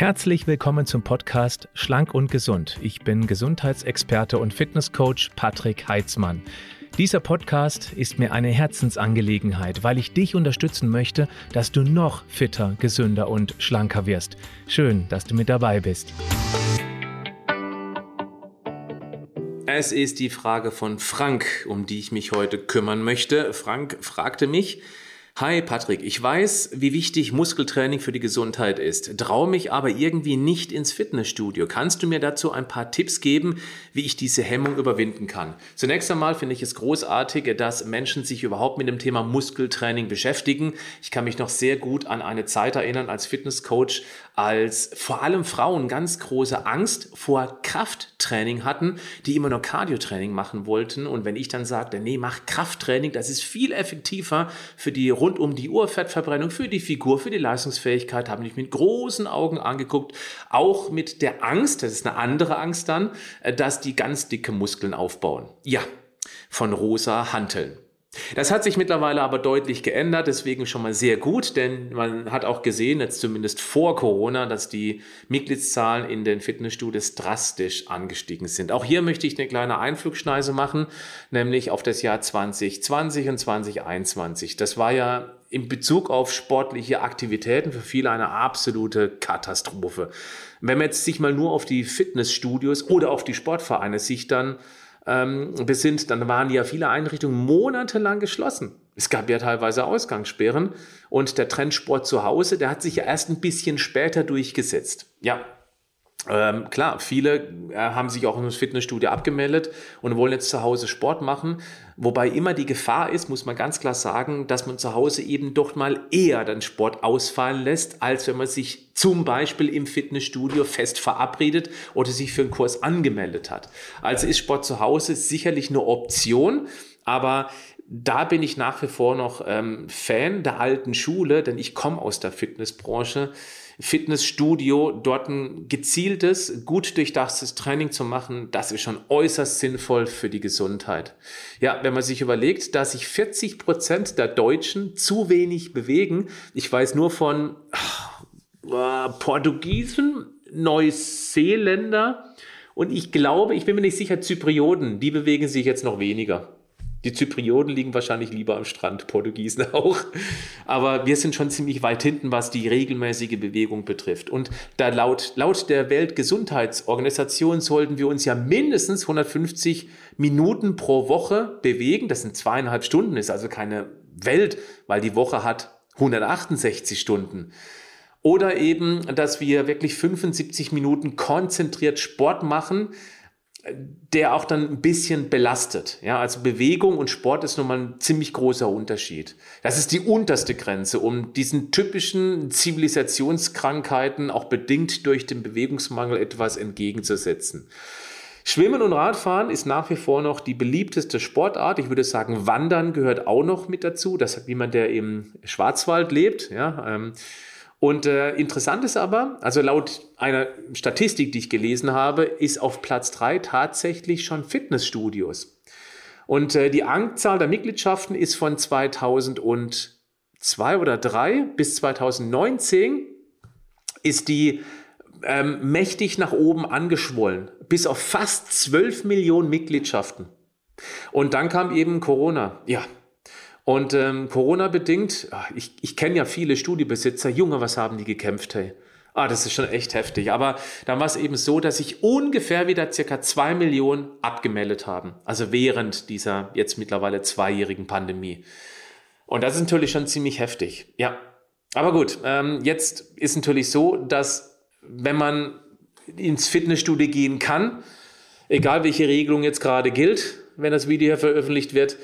Herzlich willkommen zum Podcast Schlank und Gesund. Ich bin Gesundheitsexperte und Fitnesscoach Patrick Heitzmann. Dieser Podcast ist mir eine Herzensangelegenheit, weil ich dich unterstützen möchte, dass du noch fitter, gesünder und schlanker wirst. Schön, dass du mit dabei bist. Es ist die Frage von Frank, um die ich mich heute kümmern möchte. Frank fragte mich, Hi Patrick, ich weiß, wie wichtig Muskeltraining für die Gesundheit ist, traue mich aber irgendwie nicht ins Fitnessstudio. Kannst du mir dazu ein paar Tipps geben, wie ich diese Hemmung überwinden kann? Zunächst einmal finde ich es großartig, dass Menschen sich überhaupt mit dem Thema Muskeltraining beschäftigen. Ich kann mich noch sehr gut an eine Zeit erinnern als Fitnesscoach, als vor allem Frauen ganz große Angst vor Krafttraining hatten, die immer nur Cardiotraining machen wollten. Und wenn ich dann sagte, nee, mach Krafttraining, das ist viel effektiver für die rund um die Uhr Fettverbrennung, für die Figur, für die Leistungsfähigkeit, haben mich mit großen Augen angeguckt, auch mit der Angst, das ist eine andere Angst dann, äh, dass die ganz dicke Muskeln aufbauen. Ja, von rosa Hanteln. Das hat sich mittlerweile aber deutlich geändert, deswegen schon mal sehr gut, denn man hat auch gesehen, jetzt zumindest vor Corona, dass die Mitgliedszahlen in den Fitnessstudios drastisch angestiegen sind. Auch hier möchte ich eine kleine Einflugschneise machen, nämlich auf das Jahr 2020 und 2021. Das war ja in Bezug auf sportliche Aktivitäten für viele eine absolute Katastrophe. Wenn man jetzt sich mal nur auf die Fitnessstudios oder auf die Sportvereine sich dann ähm, besinnt, dann waren ja viele Einrichtungen monatelang geschlossen. Es gab ja teilweise Ausgangssperren und der Trendsport zu Hause, der hat sich ja erst ein bisschen später durchgesetzt. Ja, ähm, klar, viele äh, haben sich auch in das Fitnessstudio abgemeldet und wollen jetzt zu Hause Sport machen. Wobei immer die Gefahr ist, muss man ganz klar sagen, dass man zu Hause eben doch mal eher den Sport ausfallen lässt, als wenn man sich zum Beispiel im Fitnessstudio fest verabredet oder sich für einen Kurs angemeldet hat. Also ist Sport zu Hause sicherlich eine Option, aber da bin ich nach wie vor noch ähm, Fan der alten Schule, denn ich komme aus der Fitnessbranche. Fitnessstudio, dort ein gezieltes, gut durchdachtes Training zu machen, das ist schon äußerst sinnvoll für die Gesundheit. Ja, wenn man sich überlegt, dass sich 40 Prozent der Deutschen zu wenig bewegen, ich weiß nur von äh, Portugiesen, Neuseeländer und ich glaube, ich bin mir nicht sicher, Zyprioten, die bewegen sich jetzt noch weniger. Die Zyprioten liegen wahrscheinlich lieber am Strand, Portugiesen auch. Aber wir sind schon ziemlich weit hinten, was die regelmäßige Bewegung betrifft. Und da laut, laut der Weltgesundheitsorganisation sollten wir uns ja mindestens 150 Minuten pro Woche bewegen. Das sind zweieinhalb Stunden, ist also keine Welt, weil die Woche hat 168 Stunden. Oder eben, dass wir wirklich 75 Minuten konzentriert Sport machen der auch dann ein bisschen belastet. Ja, also Bewegung und Sport ist nochmal ein ziemlich großer Unterschied. Das ist die unterste Grenze, um diesen typischen Zivilisationskrankheiten auch bedingt durch den Bewegungsmangel etwas entgegenzusetzen. Schwimmen und Radfahren ist nach wie vor noch die beliebteste Sportart. Ich würde sagen, Wandern gehört auch noch mit dazu. Das hat jemand, der im Schwarzwald lebt. Ja, ähm, und äh, interessant ist aber, also laut einer Statistik, die ich gelesen habe, ist auf Platz drei tatsächlich schon Fitnessstudios. Und äh, die Anzahl der Mitgliedschaften ist von 2002 oder 3 bis 2019 ist die ähm, mächtig nach oben angeschwollen, bis auf fast 12 Millionen Mitgliedschaften. Und dann kam eben Corona. Ja, und ähm, Corona-bedingt, ah, ich, ich kenne ja viele Studiobesitzer, Junge, was haben die gekämpft, hey? Ah, das ist schon echt heftig. Aber dann war es eben so, dass sich ungefähr wieder circa zwei Millionen abgemeldet haben. Also während dieser jetzt mittlerweile zweijährigen Pandemie. Und das ist natürlich schon ziemlich heftig. Ja. Aber gut, ähm, jetzt ist natürlich so, dass wenn man ins Fitnessstudio gehen kann, egal welche Regelung jetzt gerade gilt, wenn das Video hier veröffentlicht wird,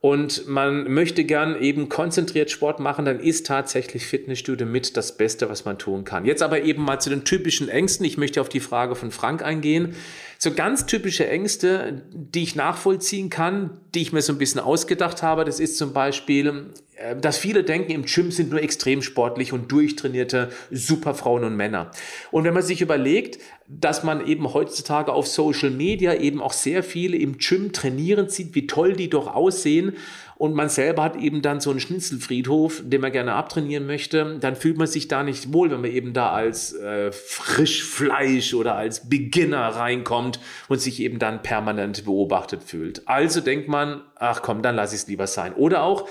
und man möchte gern eben konzentriert Sport machen, dann ist tatsächlich Fitnessstudio mit das Beste, was man tun kann. Jetzt aber eben mal zu den typischen Ängsten. Ich möchte auf die Frage von Frank eingehen. So ganz typische Ängste, die ich nachvollziehen kann, die ich mir so ein bisschen ausgedacht habe, das ist zum Beispiel, äh, dass viele denken, im Gym sind nur extrem sportlich und durchtrainierte Superfrauen und Männer. Und wenn man sich überlegt, dass man eben heutzutage auf Social Media eben auch sehr viele im Gym trainieren sieht, wie toll die doch aussehen und man selber hat eben dann so einen Schnitzelfriedhof, den man gerne abtrainieren möchte, dann fühlt man sich da nicht wohl, wenn man eben da als äh, Frischfleisch oder als Beginner reinkommt und sich eben dann permanent beobachtet fühlt. Also denkt man, ach komm, dann lass ich es lieber sein. Oder auch,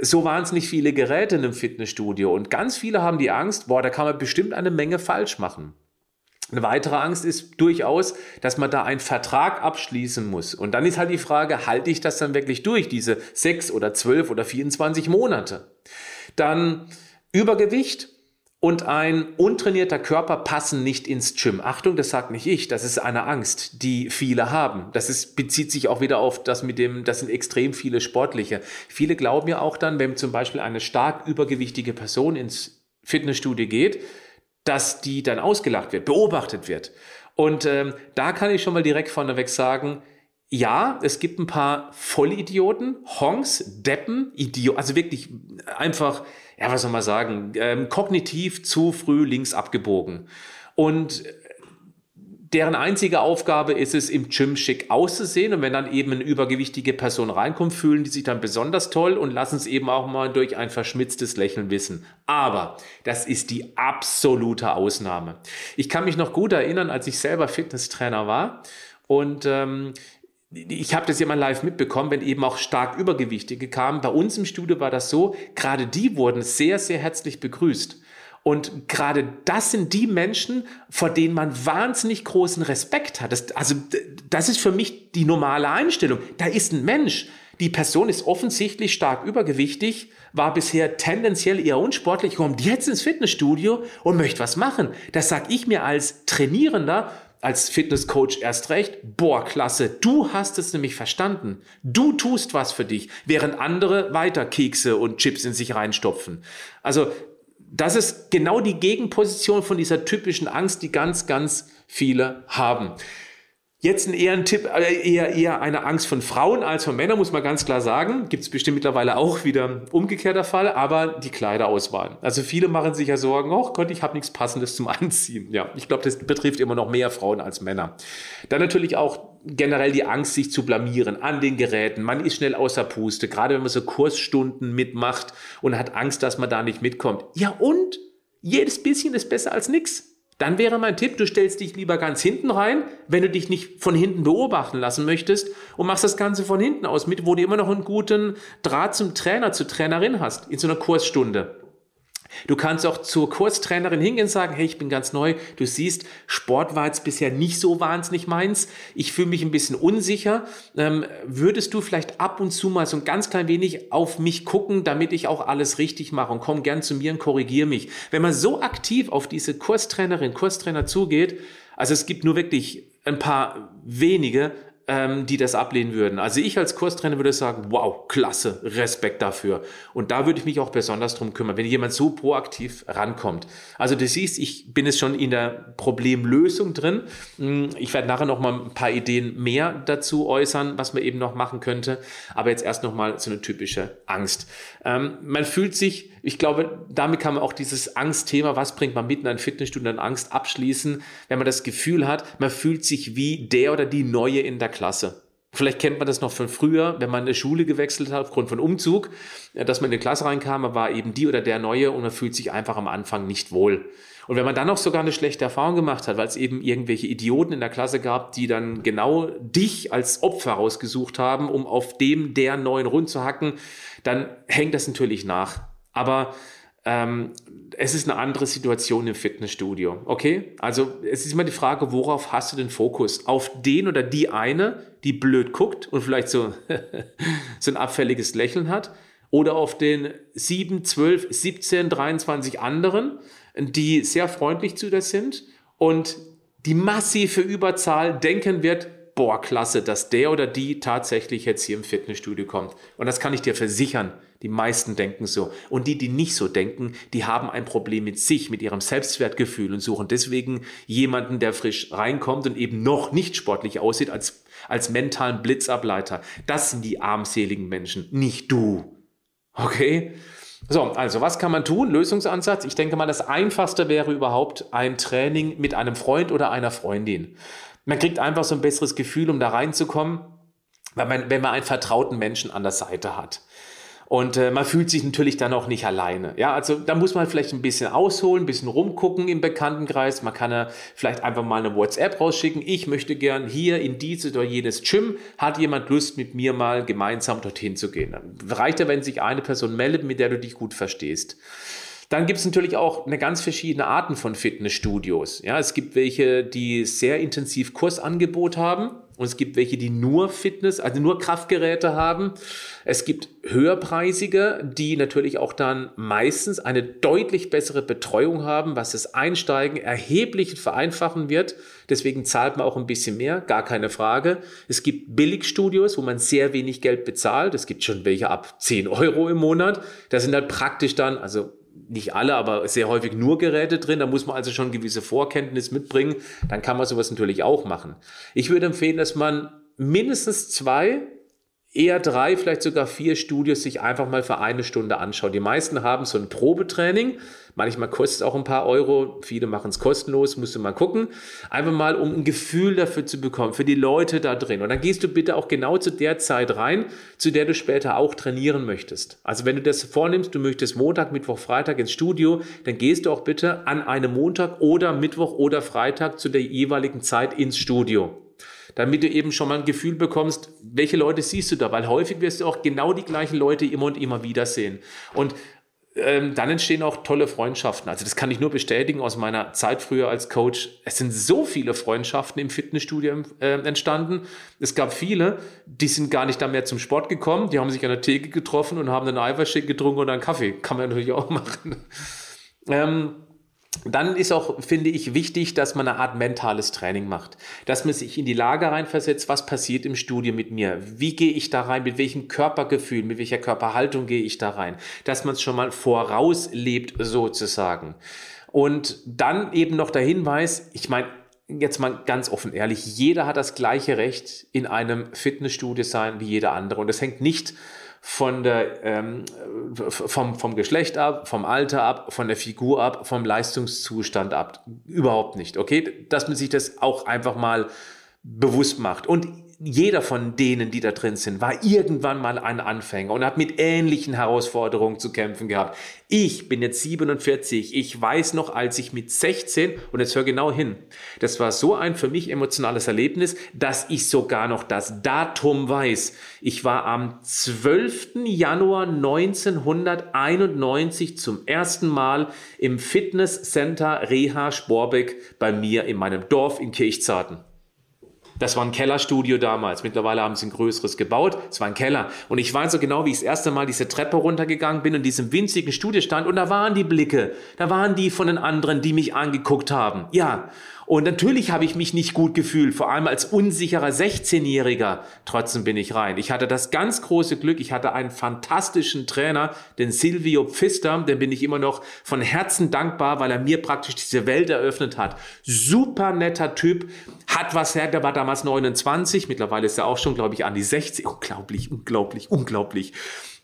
so wahnsinnig viele Geräte in einem Fitnessstudio und ganz viele haben die Angst, boah, da kann man bestimmt eine Menge falsch machen. Eine weitere Angst ist durchaus, dass man da einen Vertrag abschließen muss. Und dann ist halt die Frage, halte ich das dann wirklich durch, diese sechs oder zwölf oder 24 Monate? Dann Übergewicht und ein untrainierter Körper passen nicht ins Gym. Achtung, das sagt nicht ich, das ist eine Angst, die viele haben. Das ist, bezieht sich auch wieder auf das mit dem, das sind extrem viele Sportliche. Viele glauben ja auch dann, wenn zum Beispiel eine stark übergewichtige Person ins Fitnessstudio geht, dass die dann ausgelacht wird, beobachtet wird. Und ähm, da kann ich schon mal direkt vorneweg sagen, ja, es gibt ein paar Vollidioten, Honks, Deppen, Idioten, also wirklich einfach, ja, was soll man sagen, ähm, kognitiv zu früh links abgebogen. Und deren einzige Aufgabe ist es, im Gym schick auszusehen. Und wenn dann eben eine übergewichtige Person reinkommt, fühlen die sich dann besonders toll und lassen es eben auch mal durch ein verschmitztes Lächeln wissen. Aber das ist die absolute Ausnahme. Ich kann mich noch gut erinnern, als ich selber Fitnesstrainer war und ähm, ich habe das ja mal live mitbekommen, wenn eben auch stark Übergewichtige kamen. Bei uns im Studio war das so, gerade die wurden sehr, sehr herzlich begrüßt. Und gerade das sind die Menschen, vor denen man wahnsinnig großen Respekt hat. Das, also das ist für mich die normale Einstellung. Da ist ein Mensch. Die Person ist offensichtlich stark übergewichtig, war bisher tendenziell eher unsportlich, kommt jetzt ins Fitnessstudio und möchte was machen. Das sag ich mir als Trainierender, als Fitnesscoach erst recht, boah, klasse, du hast es nämlich verstanden. Du tust was für dich, während andere weiter Kekse und Chips in sich reinstopfen. Also das ist genau die Gegenposition von dieser typischen Angst, die ganz, ganz viele haben. Jetzt eher ein Tipp, äh, eher, eher eine Angst von Frauen als von Männern, muss man ganz klar sagen. Gibt es bestimmt mittlerweile auch wieder umgekehrter Fall, aber die Kleiderauswahl. Also viele machen sich ja Sorgen, oh Gott, ich habe nichts Passendes zum Anziehen. Ja, ich glaube, das betrifft immer noch mehr Frauen als Männer. Dann natürlich auch generell die Angst, sich zu blamieren an den Geräten. Man ist schnell außer Puste, gerade wenn man so Kursstunden mitmacht und hat Angst, dass man da nicht mitkommt. Ja und? Jedes bisschen ist besser als nichts. Dann wäre mein Tipp, du stellst dich lieber ganz hinten rein, wenn du dich nicht von hinten beobachten lassen möchtest und machst das Ganze von hinten aus mit, wo du immer noch einen guten Draht zum Trainer, zur Trainerin hast, in so einer Kursstunde. Du kannst auch zur Kurstrainerin hingehen und sagen, hey, ich bin ganz neu. Du siehst, Sport war jetzt bisher nicht so wahnsinnig meins. Ich fühle mich ein bisschen unsicher. Ähm, würdest du vielleicht ab und zu mal so ein ganz klein wenig auf mich gucken, damit ich auch alles richtig mache und komm gern zu mir und korrigiere mich. Wenn man so aktiv auf diese Kurstrainerin, Kurstrainer zugeht, also es gibt nur wirklich ein paar wenige, ähm, die das ablehnen würden. Also ich als Kurstrainer würde sagen, wow, klasse, Respekt dafür. Und da würde ich mich auch besonders drum kümmern, wenn jemand so proaktiv rankommt. Also du siehst, ich bin jetzt schon in der Problemlösung drin. Hm, ich werde nachher noch mal ein paar Ideen mehr dazu äußern, was man eben noch machen könnte. Aber jetzt erst noch mal so eine typische Angst. Ähm, man fühlt sich ich glaube, damit kann man auch dieses Angstthema, was bringt man mit in ein an Angst abschließen, wenn man das Gefühl hat, man fühlt sich wie der oder die Neue in der Klasse. Vielleicht kennt man das noch von früher, wenn man eine Schule gewechselt hat aufgrund von Umzug, dass man in eine Klasse reinkam, man war eben die oder der Neue und man fühlt sich einfach am Anfang nicht wohl. Und wenn man dann noch sogar eine schlechte Erfahrung gemacht hat, weil es eben irgendwelche Idioten in der Klasse gab, die dann genau dich als Opfer rausgesucht haben, um auf dem der Neuen rumzuhacken, dann hängt das natürlich nach. Aber ähm, es ist eine andere Situation im Fitnessstudio. Okay? Also es ist immer die Frage, worauf hast du den Fokus? Auf den oder die eine, die blöd guckt und vielleicht so, so ein abfälliges Lächeln hat? Oder auf den 7, 12, 17, 23 anderen, die sehr freundlich zu dir sind und die massive Überzahl denken wird, boah, klasse, dass der oder die tatsächlich jetzt hier im Fitnessstudio kommt. Und das kann ich dir versichern. Die meisten denken so. Und die, die nicht so denken, die haben ein Problem mit sich, mit ihrem Selbstwertgefühl und suchen deswegen jemanden, der frisch reinkommt und eben noch nicht sportlich aussieht, als, als mentalen Blitzableiter. Das sind die armseligen Menschen, nicht du. Okay? So, also was kann man tun? Lösungsansatz. Ich denke mal, das Einfachste wäre überhaupt ein Training mit einem Freund oder einer Freundin. Man kriegt einfach so ein besseres Gefühl, um da reinzukommen, wenn man, wenn man einen vertrauten Menschen an der Seite hat. Und äh, man fühlt sich natürlich dann auch nicht alleine. Ja, also da muss man vielleicht ein bisschen ausholen, ein bisschen rumgucken im Bekanntenkreis. Man kann ja vielleicht einfach mal eine WhatsApp rausschicken. Ich möchte gern hier in dieses oder jenes Gym. Hat jemand Lust, mit mir mal gemeinsam dorthin zu gehen? Dann reicht ja, wenn sich eine Person meldet, mit der du dich gut verstehst. Dann gibt es natürlich auch eine ganz verschiedene Arten von Fitnessstudios. Ja, es gibt welche, die sehr intensiv Kursangebot haben und es gibt welche, die nur Fitness, also nur Kraftgeräte haben. Es gibt höherpreisige, die natürlich auch dann meistens eine deutlich bessere Betreuung haben, was das Einsteigen erheblich vereinfachen wird. Deswegen zahlt man auch ein bisschen mehr, gar keine Frage. Es gibt Billigstudios, wo man sehr wenig Geld bezahlt. Es gibt schon welche ab 10 Euro im Monat. Da sind halt praktisch dann, also nicht alle, aber sehr häufig nur Geräte drin. Da muss man also schon gewisse Vorkenntnis mitbringen. Dann kann man sowas natürlich auch machen. Ich würde empfehlen, dass man mindestens zwei eher drei, vielleicht sogar vier Studios sich einfach mal für eine Stunde anschauen. Die meisten haben so ein Probetraining. Manchmal kostet es auch ein paar Euro. Viele machen es kostenlos. Musst du mal gucken. Einfach mal, um ein Gefühl dafür zu bekommen, für die Leute da drin. Und dann gehst du bitte auch genau zu der Zeit rein, zu der du später auch trainieren möchtest. Also wenn du das vornimmst, du möchtest Montag, Mittwoch, Freitag ins Studio, dann gehst du auch bitte an einem Montag oder Mittwoch oder Freitag zu der jeweiligen Zeit ins Studio damit du eben schon mal ein Gefühl bekommst, welche Leute siehst du da, weil häufig wirst du auch genau die gleichen Leute immer und immer wieder sehen. Und ähm, dann entstehen auch tolle Freundschaften. Also das kann ich nur bestätigen aus meiner Zeit früher als Coach. Es sind so viele Freundschaften im Fitnessstudio äh, entstanden. Es gab viele, die sind gar nicht da mehr zum Sport gekommen. Die haben sich an der Theke getroffen und haben einen Eiweißshake getrunken oder einen Kaffee. Kann man natürlich auch machen. Ähm, dann ist auch, finde ich, wichtig, dass man eine Art mentales Training macht. Dass man sich in die Lage reinversetzt, was passiert im Studio mit mir? Wie gehe ich da rein? Mit welchem Körpergefühl, mit welcher Körperhaltung gehe ich da rein? Dass man es schon mal vorauslebt, sozusagen. Und dann eben noch der Hinweis, ich meine, jetzt mal ganz offen ehrlich, jeder hat das gleiche Recht in einem Fitnessstudio sein wie jeder andere. Und das hängt nicht von der, ähm, vom, vom Geschlecht ab, vom Alter ab, von der Figur ab, vom Leistungszustand ab. Überhaupt nicht. Okay? Dass man sich das auch einfach mal bewusst macht. Und jeder von denen, die da drin sind, war irgendwann mal ein Anfänger und hat mit ähnlichen Herausforderungen zu kämpfen gehabt. Ich bin jetzt 47. Ich weiß noch, als ich mit 16, und jetzt hör genau hin, das war so ein für mich emotionales Erlebnis, dass ich sogar noch das Datum weiß. Ich war am 12. Januar 1991 zum ersten Mal im Fitnesscenter Reha Sporbeck bei mir in meinem Dorf in Kirchzarten. Das war ein Kellerstudio damals. Mittlerweile haben sie ein größeres gebaut. Es war ein Keller. Und ich weiß so genau, wie ich das erste Mal diese Treppe runtergegangen bin und in diesem winzigen Studio stand. Und da waren die Blicke. Da waren die von den anderen, die mich angeguckt haben. Ja. Und natürlich habe ich mich nicht gut gefühlt, vor allem als unsicherer 16-Jähriger. Trotzdem bin ich rein. Ich hatte das ganz große Glück. Ich hatte einen fantastischen Trainer, den Silvio Pfister. Den bin ich immer noch von Herzen dankbar, weil er mir praktisch diese Welt eröffnet hat. Super netter Typ. Hat was her, der war damals 29. Mittlerweile ist er auch schon, glaube ich, an die 60. Unglaublich, unglaublich, unglaublich.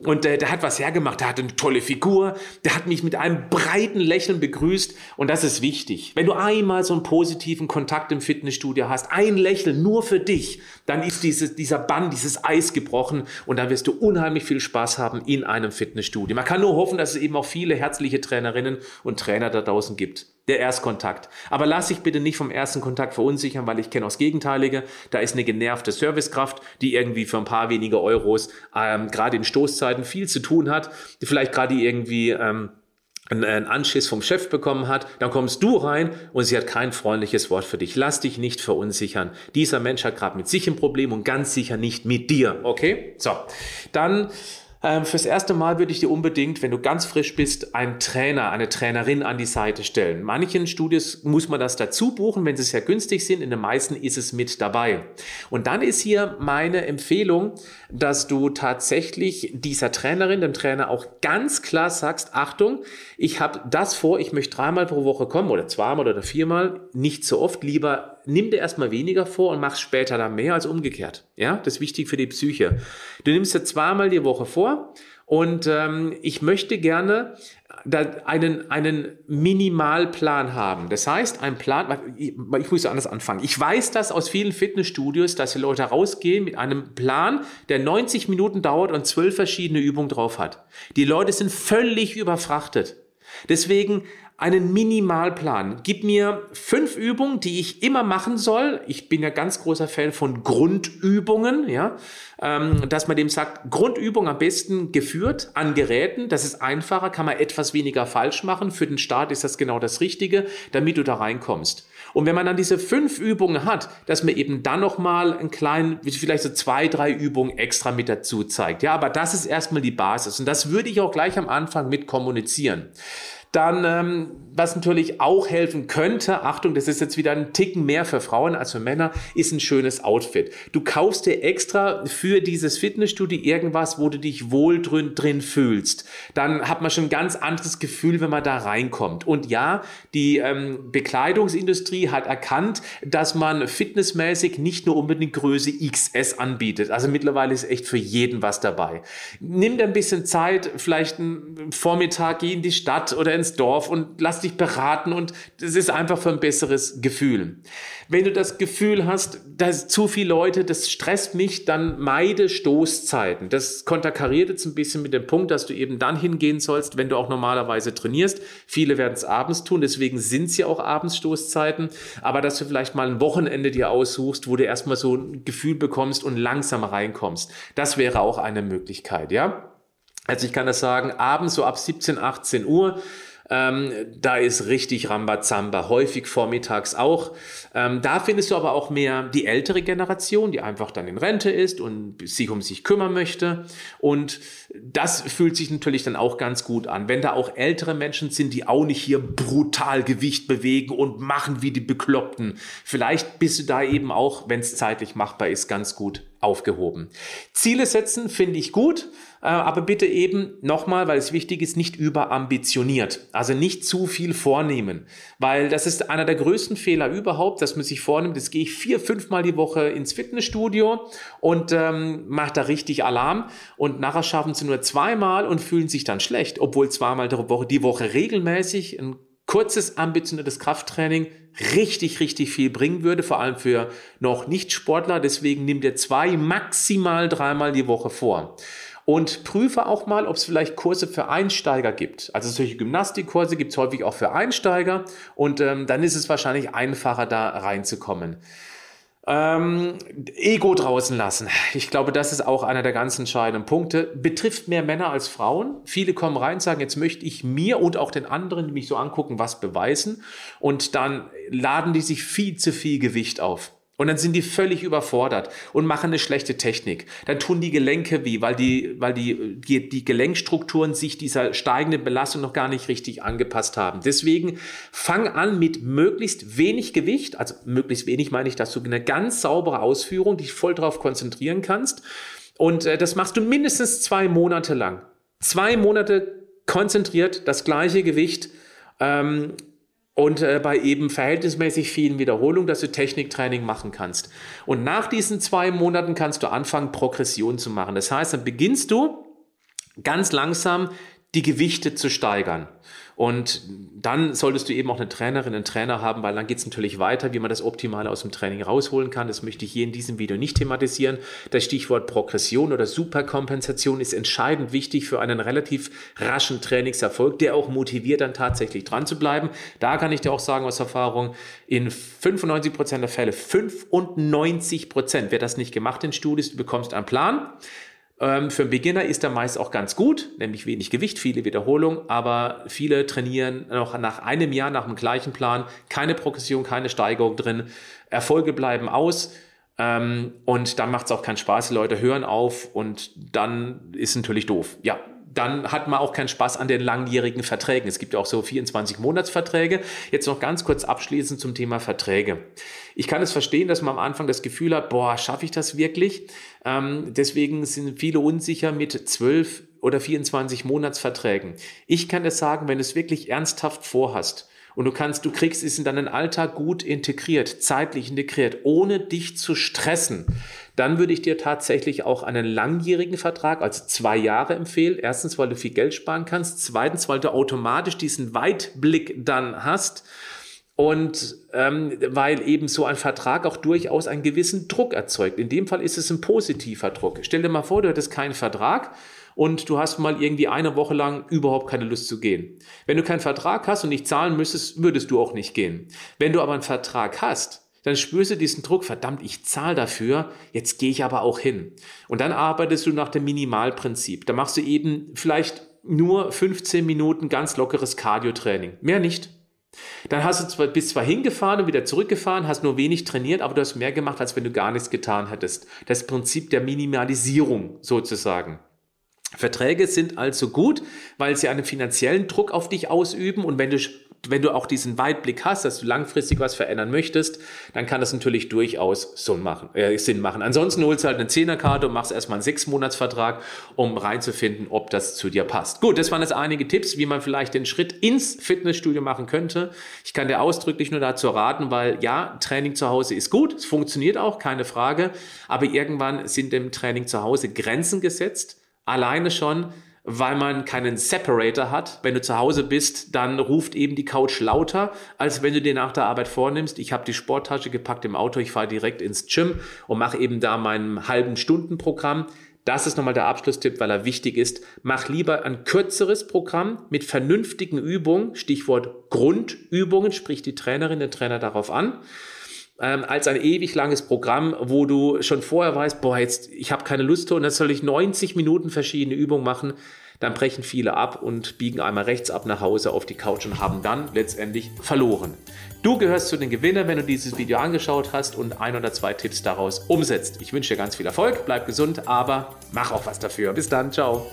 Und äh, der hat was hergemacht, der hat eine tolle Figur, der hat mich mit einem breiten Lächeln begrüßt. Und das ist wichtig. Wenn du einmal so einen positiven Kontakt im Fitnessstudio hast, ein Lächeln nur für dich, dann ist dieses, dieser Bann, dieses Eis gebrochen. Und dann wirst du unheimlich viel Spaß haben in einem Fitnessstudio. Man kann nur hoffen, dass es eben auch viele herzliche Trainerinnen und Trainer da draußen gibt der Erstkontakt. Aber lass dich bitte nicht vom ersten Kontakt verunsichern, weil ich kenne das Gegenteilige. Da ist eine genervte Servicekraft, die irgendwie für ein paar wenige Euros ähm, gerade in Stoßzeiten viel zu tun hat, die vielleicht gerade irgendwie ähm, einen Anschiss vom Chef bekommen hat, dann kommst du rein und sie hat kein freundliches Wort für dich. Lass dich nicht verunsichern. Dieser Mensch hat gerade mit sich ein Problem und ganz sicher nicht mit dir. Okay? So. Dann ähm, fürs erste Mal würde ich dir unbedingt, wenn du ganz frisch bist, einen Trainer, eine Trainerin an die Seite stellen. Manchen Studios muss man das dazu buchen, wenn sie sehr günstig sind. In den meisten ist es mit dabei. Und dann ist hier meine Empfehlung, dass du tatsächlich dieser Trainerin, dem Trainer auch ganz klar sagst, Achtung, ich habe das vor, ich möchte dreimal pro Woche kommen oder zweimal oder viermal, nicht so oft, lieber nimm dir erstmal weniger vor und mach später dann mehr als umgekehrt. Ja, das ist wichtig für die Psyche. Du nimmst dir zweimal die Woche vor Und ähm, ich möchte gerne einen, einen Minimalplan haben. Das heißt, ein Plan, ich, ich muss anders anfangen. Ich weiß das aus vielen Fitnessstudios, dass die Leute rausgehen mit einem Plan, der 90 Minuten dauert und zwölf verschiedene Übungen drauf hat. Die Leute sind völlig überfrachtet. Deswegen einen Minimalplan. Gib mir fünf Übungen, die ich immer machen soll. Ich bin ja ganz großer Fan von Grundübungen, ja, ähm, dass man dem sagt, Grundübung am besten geführt an Geräten. Das ist einfacher, kann man etwas weniger falsch machen. Für den Start ist das genau das Richtige, damit du da reinkommst. Und wenn man dann diese fünf Übungen hat, dass man eben dann nochmal einen kleinen, vielleicht so zwei, drei Übungen extra mit dazu zeigt. Ja, aber das ist erstmal die Basis. Und das würde ich auch gleich am Anfang mit kommunizieren. Dann, ähm, was natürlich auch helfen könnte, Achtung, das ist jetzt wieder ein Ticken mehr für Frauen als für Männer, ist ein schönes Outfit. Du kaufst dir extra für dieses Fitnessstudio irgendwas, wo du dich wohl drin, drin fühlst. Dann hat man schon ein ganz anderes Gefühl, wenn man da reinkommt. Und ja, die ähm, Bekleidungsindustrie hat erkannt, dass man fitnessmäßig nicht nur unbedingt Größe XS anbietet. Also mittlerweile ist echt für jeden was dabei. Nimm dir ein bisschen Zeit, vielleicht einen Vormittag, geh in die Stadt oder in ins Dorf und lass dich beraten und es ist einfach für ein besseres Gefühl. Wenn du das Gefühl hast, dass zu viele Leute, das stresst mich, dann meide Stoßzeiten. Das konterkariert jetzt ein bisschen mit dem Punkt, dass du eben dann hingehen sollst, wenn du auch normalerweise trainierst. Viele werden es abends tun, deswegen sind es ja auch abends Stoßzeiten. Aber dass du vielleicht mal ein Wochenende dir aussuchst, wo du erstmal so ein Gefühl bekommst und langsam reinkommst. Das wäre auch eine Möglichkeit, ja? Also ich kann das sagen, abends so ab 17, 18 Uhr ähm, da ist richtig Rambazamba, häufig vormittags auch. Ähm, da findest du aber auch mehr die ältere Generation, die einfach dann in Rente ist und sich um sich kümmern möchte. Und das fühlt sich natürlich dann auch ganz gut an. Wenn da auch ältere Menschen sind, die auch nicht hier brutal Gewicht bewegen und machen wie die Bekloppten. Vielleicht bist du da eben auch, wenn es zeitlich machbar ist, ganz gut aufgehoben. Ziele setzen finde ich gut. Äh, aber bitte eben nochmal, weil es wichtig ist, nicht überambitioniert. Also nicht zu viel vornehmen. Weil das ist einer der größten Fehler überhaupt, dass man sich vornimmt, jetzt gehe ich vier, fünfmal die Woche ins Fitnessstudio und ähm, mache da richtig Alarm. Und nachher schaffen sie nur zweimal und fühlen sich dann schlecht, obwohl zweimal die Woche, die Woche regelmäßig ein kurzes, ambitioniertes Krafttraining richtig, richtig viel bringen würde, vor allem für noch Nicht-Sportler. Deswegen nimm dir zwei, maximal dreimal die Woche vor und prüfe auch mal, ob es vielleicht Kurse für Einsteiger gibt. Also solche Gymnastikkurse gibt es häufig auch für Einsteiger und ähm, dann ist es wahrscheinlich einfacher, da reinzukommen. Ähm, Ego draußen lassen. Ich glaube, das ist auch einer der ganz entscheidenden Punkte. Betrifft mehr Männer als Frauen. Viele kommen rein und sagen, jetzt möchte ich mir und auch den anderen, die mich so angucken, was beweisen. Und dann laden die sich viel zu viel Gewicht auf. Und dann sind die völlig überfordert und machen eine schlechte Technik. Dann tun die Gelenke weh, weil die, weil die, die, die Gelenkstrukturen sich dieser steigenden Belastung noch gar nicht richtig angepasst haben. Deswegen fang an mit möglichst wenig Gewicht. Also möglichst wenig meine ich, dass du eine ganz saubere Ausführung dich voll darauf konzentrieren kannst. Und äh, das machst du mindestens zwei Monate lang. Zwei Monate konzentriert das gleiche Gewicht. Ähm, und äh, bei eben verhältnismäßig vielen Wiederholungen, dass du Techniktraining machen kannst. Und nach diesen zwei Monaten kannst du anfangen, Progression zu machen. Das heißt, dann beginnst du ganz langsam die Gewichte zu steigern. Und dann solltest du eben auch eine Trainerin, einen Trainer haben, weil dann geht es natürlich weiter, wie man das Optimale aus dem Training rausholen kann. Das möchte ich hier in diesem Video nicht thematisieren. Das Stichwort Progression oder Superkompensation ist entscheidend wichtig für einen relativ raschen Trainingserfolg, der auch motiviert, dann tatsächlich dran zu bleiben. Da kann ich dir auch sagen aus Erfahrung, in 95 Prozent der Fälle, 95%, Prozent, wer das nicht gemacht in Studios, du bekommst einen Plan, für einen Beginner ist er meist auch ganz gut, nämlich wenig Gewicht, viele Wiederholungen, aber viele trainieren noch nach einem Jahr nach dem gleichen Plan, keine Progression, keine Steigerung drin, Erfolge bleiben aus. Ähm, und dann macht es auch keinen Spaß. Die Leute hören auf und dann ist natürlich doof. Ja, dann hat man auch keinen Spaß an den langjährigen Verträgen. Es gibt ja auch so 24 Monatsverträge. Jetzt noch ganz kurz abschließend zum Thema Verträge. Ich kann es verstehen, dass man am Anfang das Gefühl hat, boah, schaffe ich das wirklich? Ähm, deswegen sind viele unsicher mit 12 oder 24 Monatsverträgen. Ich kann es sagen, wenn du es wirklich ernsthaft vorhast und du kannst, du kriegst es in deinen Alltag gut integriert, zeitlich integriert, ohne dich zu stressen, dann würde ich dir tatsächlich auch einen langjährigen Vertrag, also zwei Jahre empfehlen. Erstens, weil du viel Geld sparen kannst. Zweitens, weil du automatisch diesen Weitblick dann hast. Und ähm, weil eben so ein Vertrag auch durchaus einen gewissen Druck erzeugt. In dem Fall ist es ein positiver Druck. Stell dir mal vor, du hättest keinen Vertrag und du hast mal irgendwie eine Woche lang überhaupt keine Lust zu gehen. Wenn du keinen Vertrag hast und nicht zahlen müsstest, würdest du auch nicht gehen. Wenn du aber einen Vertrag hast, dann spürst du diesen Druck, verdammt, ich zahle dafür, jetzt gehe ich aber auch hin. Und dann arbeitest du nach dem Minimalprinzip. Da machst du eben vielleicht nur 15 Minuten ganz lockeres Cardio-Training. Mehr nicht. Dann hast du zwar, bist zwar hingefahren und wieder zurückgefahren, hast nur wenig trainiert, aber du hast mehr gemacht, als wenn du gar nichts getan hättest. Das Prinzip der Minimalisierung sozusagen. Verträge sind also gut, weil sie einen finanziellen Druck auf dich ausüben und wenn du wenn du auch diesen Weitblick hast, dass du langfristig was verändern möchtest, dann kann das natürlich durchaus Sinn machen. Äh, Sinn machen. Ansonsten holst du halt eine Zehnerkarte und machst erstmal einen Sechsmonatsvertrag, um reinzufinden, ob das zu dir passt. Gut, das waren jetzt einige Tipps, wie man vielleicht den Schritt ins Fitnessstudio machen könnte. Ich kann dir ausdrücklich nur dazu raten, weil ja, Training zu Hause ist gut, es funktioniert auch, keine Frage, aber irgendwann sind dem Training zu Hause Grenzen gesetzt Alleine schon, weil man keinen Separator hat. Wenn du zu Hause bist, dann ruft eben die Couch lauter, als wenn du dir nach der Arbeit vornimmst. Ich habe die Sporttasche gepackt im Auto, ich fahre direkt ins Gym und mache eben da mein halben Stundenprogramm. Das ist nochmal der Abschlusstipp, weil er wichtig ist. Mach lieber ein kürzeres Programm mit vernünftigen Übungen, Stichwort Grundübungen, spricht die Trainerin, der Trainer darauf an ähm, als ein ewig langes Programm, wo du schon vorher weißt, boah, jetzt, ich habe keine Lust und jetzt soll ich 90 Minuten verschiedene Übungen machen. Dann brechen viele ab und biegen einmal rechts ab nach Hause auf die Couch und haben dann letztendlich verloren. Du gehörst zu den Gewinnern, wenn du dieses Video angeschaut hast und ein oder zwei Tipps daraus umsetzt. Ich wünsche dir ganz viel Erfolg, bleib gesund, aber mach auch was dafür. Bis dann, ciao.